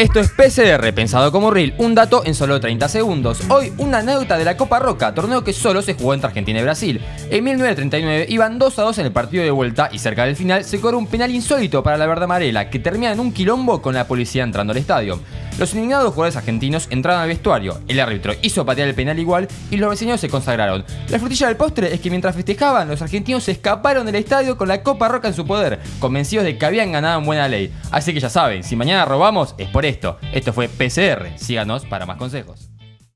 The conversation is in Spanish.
Esto es PCR, pensado como reel, un dato en solo 30 segundos. Hoy, una anécdota de la Copa Roca, torneo que solo se jugó entre Argentina y Brasil. En 1939 iban 2 a 2 en el partido de vuelta y cerca del final se cobró un penal insólito para la verde amarela, que termina en un quilombo con la policía entrando al estadio. Los indignados jugadores argentinos entraron al vestuario, el árbitro hizo patear el penal igual y los vecinos se consagraron. La frutilla del postre es que mientras festejaban, los argentinos se escaparon del estadio con la Copa Roca en su poder, convencidos de que habían ganado en buena ley. Así que ya saben, si mañana robamos es por esto. Esto fue PCR. Síganos para más consejos.